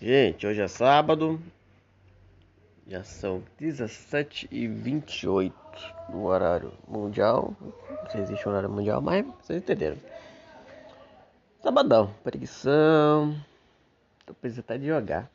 Gente, hoje é sábado. Já são 17 e 28 no horário mundial. Não sei se existe um horário mundial, mas vocês entenderam. Sabadão, preguição. Tô precisando até de jogar.